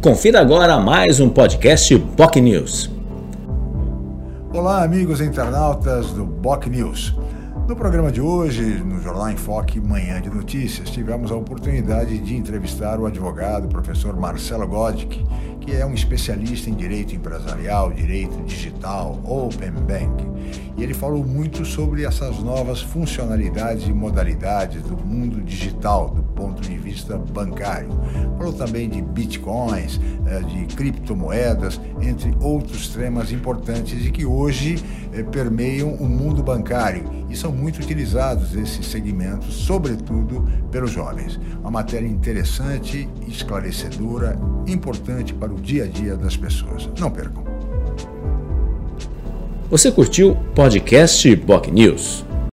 Confira agora mais um podcast POC News. Olá, amigos internautas do POC News. No programa de hoje, no Jornal em Foque Manhã de Notícias, tivemos a oportunidade de entrevistar o advogado professor Marcelo Godic, que é um especialista em direito empresarial, direito digital, open bank. E ele falou muito sobre essas novas funcionalidades e modalidades do mundo digital, do ponto de vista bancário. Falou também de bitcoins, eh, de criptomoedas, entre outros temas importantes e que hoje eh, permeiam o mundo bancário e são muito utilizados esses segmentos, sobretudo pelos jovens. Uma matéria interessante, esclarecedora, importante para o dia a dia das pessoas. Não percam. Você curtiu o podcast POC News?